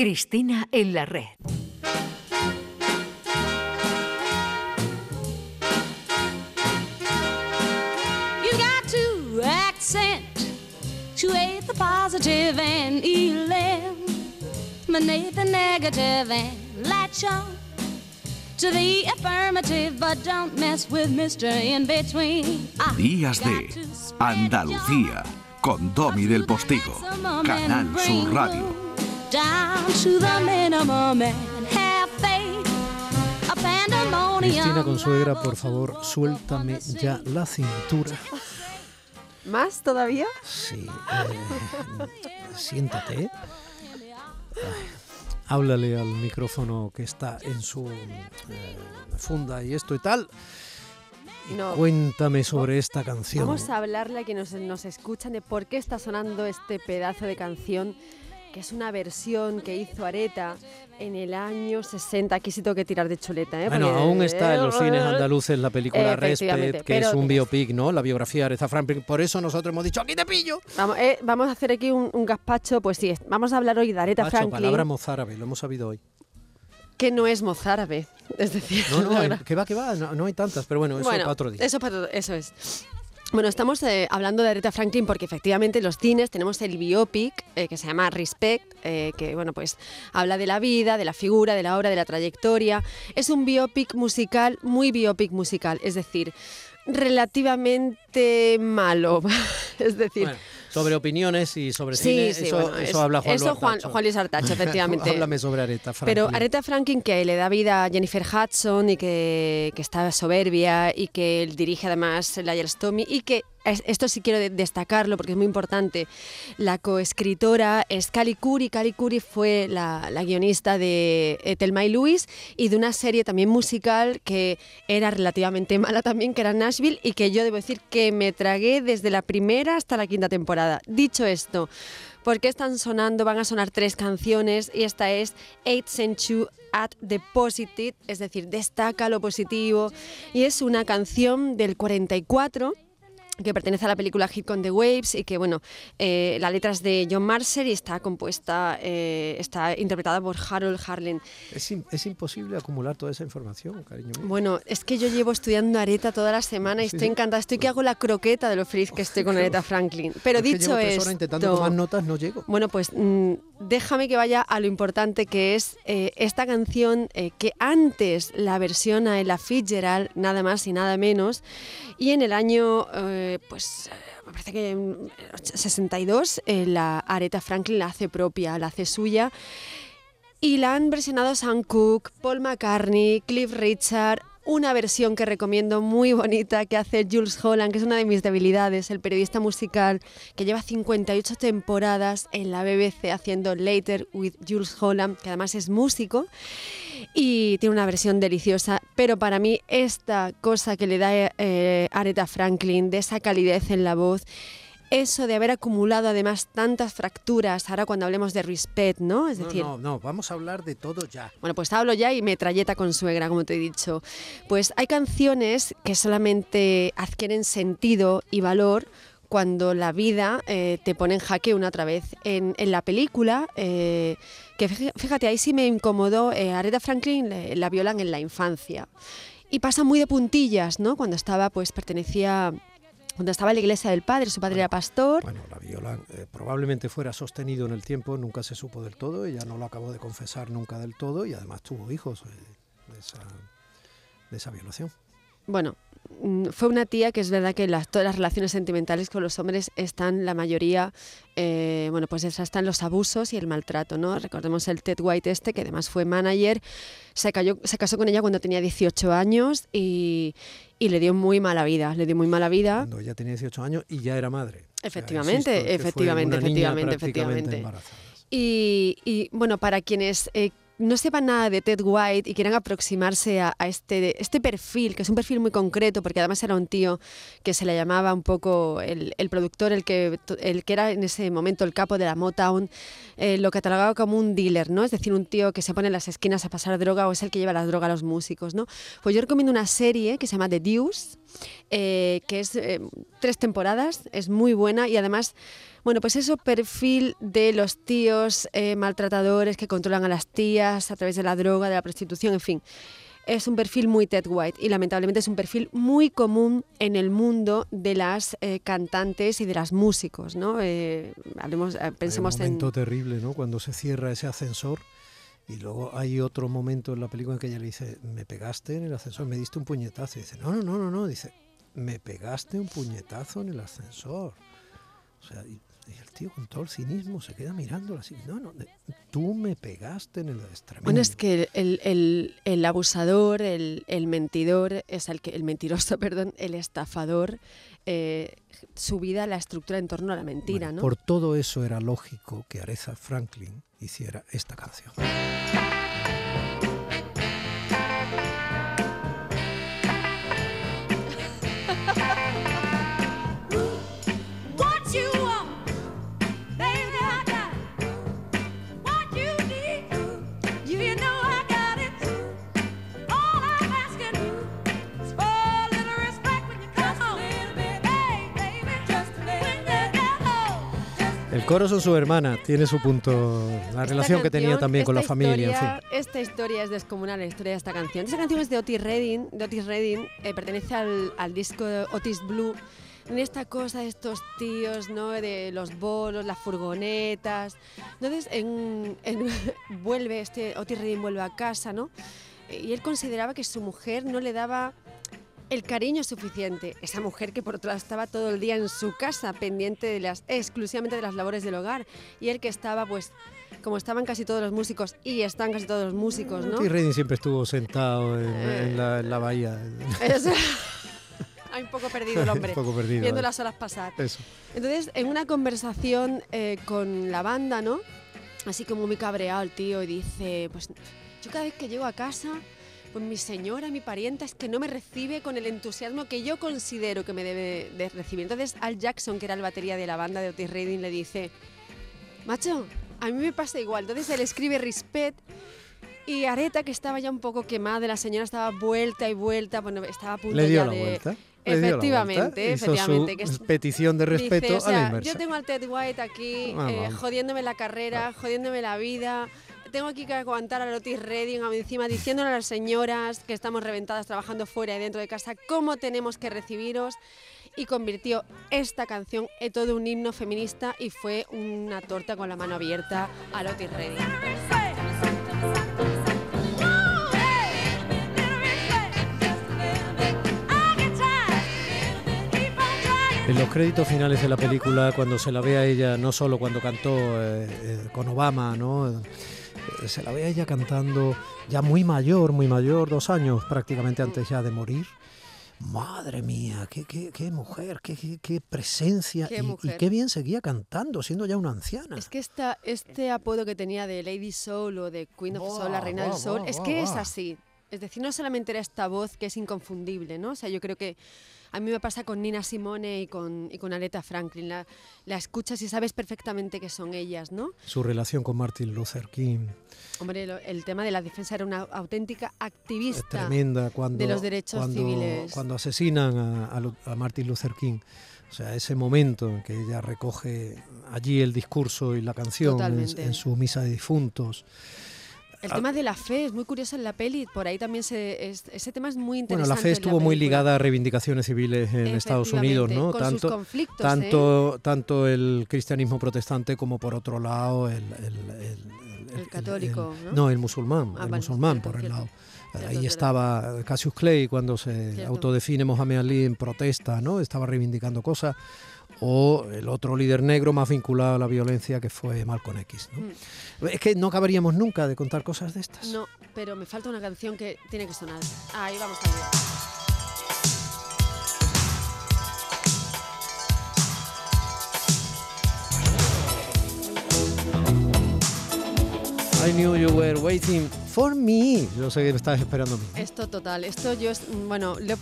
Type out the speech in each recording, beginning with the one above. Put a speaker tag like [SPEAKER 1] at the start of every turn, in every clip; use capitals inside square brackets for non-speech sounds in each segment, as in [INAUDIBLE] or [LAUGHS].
[SPEAKER 1] Cristina en la red.
[SPEAKER 2] You got to accent to the positive and eliminate the negative and latch on to the affirmative, but don't mess with Mr. In Between. I
[SPEAKER 3] Días de Andalucía con Domi del Postigo, Canal Sur Radio.
[SPEAKER 2] Down to the minimum and have faith. A pandemonium.
[SPEAKER 4] Cristina Consuegra, por favor, suéltame ya la cintura. [LAUGHS]
[SPEAKER 5] ¿Más todavía?
[SPEAKER 4] Sí. eh, siéntate. Ay, háblale al micrófono que está en su eh, funda y esto y tal. Y
[SPEAKER 5] No.
[SPEAKER 4] Cuéntame sobre esta canción.
[SPEAKER 5] Vamos a hablarle a quienes nos, nos escuchan de por qué está sonando este pedazo de canción, que es una versión que hizo Areta en el año 60. Aquí sí tengo que tirar de chuleta, ¿eh?
[SPEAKER 4] Bueno,
[SPEAKER 5] Porque-
[SPEAKER 4] aún está en los cines andaluces la película Respect, que es un biopic, ¿no? La biografía de Aretha Franklin. Por eso nosotros hemos dicho, aquí te pillo.
[SPEAKER 5] Vamos, eh, vamos a hacer aquí un, un gazpacho, pues sí, es- vamos a hablar hoy de Aretha Franklin,
[SPEAKER 4] palabra mozárabe, lo hemos sabido hoy.
[SPEAKER 5] que no es mozárabe, es decir...
[SPEAKER 4] No, [LAUGHS] no,
[SPEAKER 5] verdad.
[SPEAKER 4] que va, que va, no, no hay tantas, pero bueno, eso
[SPEAKER 5] Bueno,
[SPEAKER 4] para otro día.
[SPEAKER 5] Eso para eso es. Bueno, estamos eh, hablando de Aretha Franklin porque efectivamente en los cines tenemos el biopic eh, que se llama Respect, eh, que bueno pues habla de la vida, de la figura, de la obra, de la trayectoria. Es un biopic musical, muy biopic musical, es decir, relativamente malo, [LAUGHS] es decir.
[SPEAKER 4] Sobre opiniones y sobre
[SPEAKER 5] Sí,
[SPEAKER 4] cine,
[SPEAKER 5] sí,
[SPEAKER 4] eso,
[SPEAKER 5] bueno,
[SPEAKER 4] eso
[SPEAKER 5] es-
[SPEAKER 4] habla Juan
[SPEAKER 5] eso
[SPEAKER 4] Luis
[SPEAKER 5] Juan. Juan Luis Artacho, [LAUGHS] efectivamente.
[SPEAKER 4] Háblame sobre Aretha Franklin.
[SPEAKER 5] Pero Aretha Franklin, que le da vida a Jennifer Hudson y que, que está soberbia y que él dirige además la Yellowstone y que esto sí quiero de- destacarlo porque es muy importante. La coescritora es Cali Curi. Cali Curi fue la, la guionista de eh, Thelma y Louise y de una serie también musical que era relativamente mala también, que era Nashville y que yo debo decir que me tragué desde la primera hasta la quinta temporada. Dicho esto, ¿Por qué están sonando? Van a sonar tres canciones y esta es Eight Century at the Positive, es decir, destaca lo positivo. Y es una canción del 44 que pertenece a la película Hit con the Waves y que, bueno, eh, la letra es de John Marcer y está compuesta, eh, está interpretada por Harold Harlan.
[SPEAKER 4] Es, es imposible acumular toda esa información, cariño mío.
[SPEAKER 5] Bueno, es que yo llevo estudiando Areta toda la semana y
[SPEAKER 4] Sí,
[SPEAKER 5] estoy encantada. Estoy que hago la croqueta de lo feliz que estoy con Aretha Franklin. Pero
[SPEAKER 4] Es
[SPEAKER 5] dicho
[SPEAKER 4] intentando tomar notas, no llego.
[SPEAKER 5] Bueno, pues mm, déjame que vaya a lo importante que es eh, esta canción eh, que antes la versiona Ella Fitzgerald, nada más y nada menos, y en el año, eh, pues me parece que en 62, eh, la Aretha Franklin la hace propia, la hace suya. Y la han versionado Sam Cooke, Paul McCartney, Cliff Richard, una versión que recomiendo muy bonita que hace Jules Holland, que es una de mis debilidades, el periodista musical que lleva 58 temporadas en la BBC haciendo Later with Jules Holland, que además es músico y tiene una versión deliciosa, pero para mí esta cosa que le da eh, Aretha Franklin, de esa calidez en la voz, eso de haber acumulado además tantas fracturas, ahora cuando hablemos de respect, ¿no? Es
[SPEAKER 4] No,
[SPEAKER 5] decir,
[SPEAKER 4] no, no, vamos a hablar de todo ya.
[SPEAKER 5] bueno, pues hablo ya y metralleta con suegra, como te he dicho. Pues hay canciones que solamente adquieren sentido y valor cuando la vida eh, te pone en jaque una otra vez. En, en la película, eh, que fí- fíjate, ahí sí me incomodó, eh, Aretha Franklin le- la violan en la infancia. Y pasa muy de puntillas, ¿no? Cuando estaba, pues pertenecía... Cuando estaba en la iglesia del padre, su padre era pastor.
[SPEAKER 4] Bueno, la viola eh, probablemente fuera sostenido en el tiempo, nunca se supo del todo, ella no lo acabó de confesar nunca del todo y además tuvo hijos eh, de, esa, de esa violación.
[SPEAKER 5] Bueno, mm, fue una tía que es verdad que las, todas las relaciones sentimentales con los hombres están, la mayoría, eh, bueno, pues están los abusos y el maltrato, ¿no? Recordemos el Ted White este, que además fue manager, se, cayó- se casó con ella cuando tenía 18 años y, y le dio muy mala vida, le dio muy mala vida.
[SPEAKER 4] Cuando ella tenía 18 años y ya era madre. O sea.
[SPEAKER 5] Efectivamente,
[SPEAKER 4] insisto,
[SPEAKER 5] efectivamente, efectivamente, efectivamente. Y, y, bueno, para quienes eh, no sepan nada de Ted White y quieran aproximarse a, este, este perfil, que es un perfil muy concreto, porque además era un tío que se le llamaba un poco el, el productor, el que, el que era en ese momento el capo de la Motown, eh, lo catalogaba como un dealer, ¿no? Es decir, un tío que se pone en las esquinas a pasar droga o es el que lleva la droga a los músicos, ¿no? Pues yo recomiendo una serie que se llama The Deuce, eh, que es eh, tres temporadas, es muy buena y además Bueno, pues eso perfil de los tíos eh, maltratadores que controlan a las tías a través de la droga, de la prostitución, en fin. Es un perfil muy Ted White y lamentablemente es un perfil muy común en el mundo de las cantantes y de las músicos, ¿no? Hablemos, pensemos
[SPEAKER 4] Hay un momento
[SPEAKER 5] en...
[SPEAKER 4] terrible, ¿no? Cuando se cierra ese ascensor y luego hay otro momento en la película en que ella le dice, me pegaste en el ascensor, me diste un puñetazo. Y dice, no, no, no, no, no. Dice, me pegaste un puñetazo en el ascensor. O sea, y, y el tío con todo el cinismo se queda mirándola así. No, no, de- tú me pegaste en el tremendo.
[SPEAKER 5] Bueno, es que el, el- el abusador, el, el mentidor, es el, que, el mentiroso, [LAUGHS] perdón, el estafador, eh, su vida la estructura en torno a la mentira,
[SPEAKER 4] Bueno,
[SPEAKER 5] ¿no?
[SPEAKER 4] Por todo eso era lógico que Aretha Franklin hiciera esta canción. El coro son su hermana, tiene su punto, la
[SPEAKER 5] Esta
[SPEAKER 4] relación que tenía
[SPEAKER 5] canción,
[SPEAKER 4] también con la familia, en fin.
[SPEAKER 5] Esta historia es descomunal, la historia de esta canción. Esta canción es de Otis Redding, de Otis Redding, eh, pertenece al, al disco de Otis Blue. En esta cosa de estos tíos, ¿no? De los bolos, las furgonetas. Entonces, en, en- [LAUGHS] vuelve, este Otis Redding vuelve a casa, ¿no? Y él consideraba que su mujer no le daba el cariño suficiente. Esa mujer que por otro lado estaba todo el día en su casa, pendiente de las, exclusivamente de las labores del hogar. Y él que estaba, pues, como estaban casi todos los músicos, y están casi todos los músicos, ¿no?
[SPEAKER 4] Y Redding siempre estuvo sentado en,
[SPEAKER 5] Eh.
[SPEAKER 4] en la, en la bahía.
[SPEAKER 5] Es- [LAUGHS] [LAUGHS] Hay un poco perdido el hombre,
[SPEAKER 4] poco perdido.
[SPEAKER 5] viendo las horas pasar.
[SPEAKER 4] Eso.
[SPEAKER 5] Entonces, en una conversación eh, con la banda, ¿no? Así como muy cabreado el tío y dice, pues yo cada vez que llego a casa, pues mi señora, mi parienta, es que no me recibe con el entusiasmo que yo considero que me debe de recibir. Entonces, Al Jackson, que era el batería de la banda de Otis Redding, le dice, macho, a mí me pasa igual. Entonces él escribe Respect y Areta, que estaba ya un poco quemada, la señora estaba vuelta y vuelta, bueno, estaba a punto
[SPEAKER 4] Le dio
[SPEAKER 5] ya
[SPEAKER 4] la
[SPEAKER 5] de...
[SPEAKER 4] vuelta.
[SPEAKER 5] Efectivamente,
[SPEAKER 4] vuelta, hizo
[SPEAKER 5] efectivamente,
[SPEAKER 4] su
[SPEAKER 5] que es-
[SPEAKER 4] petición de respeto
[SPEAKER 5] Dice, o
[SPEAKER 4] a la inversa.
[SPEAKER 5] yo tengo al Ted White aquí
[SPEAKER 4] Ah,
[SPEAKER 5] eh, jodiéndome la carrera, jodiéndome la vida. Tengo aquí que aguantar a Otis Redding encima diciéndole a las señoras que estamos reventadas trabajando fuera y dentro de casa cómo tenemos que recibiros. Y convirtió esta canción en todo un himno feminista y fue una torta con la mano abierta a Otis Redding.
[SPEAKER 4] En los créditos finales de la película, cuando se la ve a ella, no solo cuando cantó eh, eh, con Obama, ¿no? Eh, se la ve a ella cantando ya muy mayor, muy mayor, dos años prácticamente antes ya de morir. Madre mía, qué, qué, qué mujer, qué, qué, qué presencia y- qué bien seguía cantando, siendo ya una anciana.
[SPEAKER 5] Es que esta, este apodo que tenía de Lady Soul o de Queen of Soul, la reina del soul, es que es así. Es decir, no solamente era esta voz que es inconfundible, ¿no? O sea, yo creo que a mí me pasa con Nina Simone y con, y con Aretha Franklin. La, la escuchas y sabes perfectamente que son ellas, ¿no?
[SPEAKER 4] Su relación con Martin Luther King,
[SPEAKER 5] Hombre, el tema de la defensa era una auténtica activista.
[SPEAKER 4] tremenda cuando,
[SPEAKER 5] los derechos
[SPEAKER 4] cuando,
[SPEAKER 5] civiles.
[SPEAKER 4] cuando asesinan a, a Martin Luther King. O sea, ese momento en que ella recoge allí el discurso y la canción en su misa de difuntos.
[SPEAKER 5] El
[SPEAKER 4] Ah.
[SPEAKER 5] tema de la fe es muy curioso en la peli. Por ahí también se, es- ese tema es muy
[SPEAKER 4] Bueno,
[SPEAKER 5] interesante.
[SPEAKER 4] la fe estuvo muy ligada a reivindicaciones civiles en Estados Unidos, ¿no?
[SPEAKER 5] Con sus
[SPEAKER 4] Tanto,
[SPEAKER 5] ¿eh?
[SPEAKER 4] tanto, el cristianismo protestante como por otro lado el, el- el-
[SPEAKER 5] El católico,
[SPEAKER 4] el-
[SPEAKER 5] ¿no?
[SPEAKER 4] el musulmán,
[SPEAKER 5] Ah,
[SPEAKER 4] el
[SPEAKER 5] vale,
[SPEAKER 4] musulmán por el lado.
[SPEAKER 5] Cierto,
[SPEAKER 4] Ahí estaba Cassius Clay cuando se
[SPEAKER 5] Cierto.
[SPEAKER 4] autodefine Mohamed Ali en protesta, ¿no? Estaba reivindicando cosas. O el otro líder negro más vinculado a la violencia que fue Malcolm X. ¿no? Es que no acabaríamos nunca de contar cosas de estas.
[SPEAKER 5] Mm. No, pero me falta una canción que tiene que sonar. Ahí vamos ver.
[SPEAKER 4] I knew you were waiting for me. Yo sé que me estabas esperando a mí.
[SPEAKER 5] Esto total, esto yo, es- bueno, le-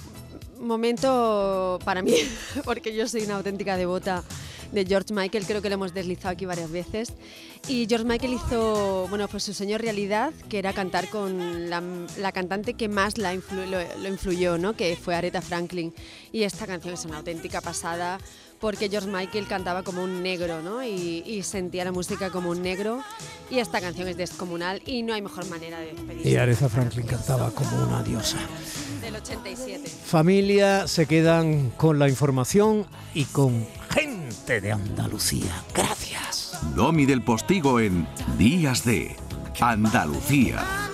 [SPEAKER 5] momento para mí, [LAUGHS] porque yo soy una auténtica devota de George Michael, creo que lo hemos deslizado aquí varias veces. Y George Michael hizo, bueno, pues su sueño realidad, que era cantar con la, la cantante que más la influ- lo, lo influyó, ¿no? Que fue Aretha Franklin. Y esta canción es una auténtica pasada porque George Michael cantaba como un negro, ¿no? Y, y sentía la música como un negro. Y esta canción es descomunal y no hay mejor manera de despedirse.
[SPEAKER 4] Y Aretha Franklin cantaba como una diosa.
[SPEAKER 5] Del 87.
[SPEAKER 4] Familia, se quedan con la información y con gente de Andalucía. Gracias.
[SPEAKER 3] Domi del Postigo en Días de Andalucía.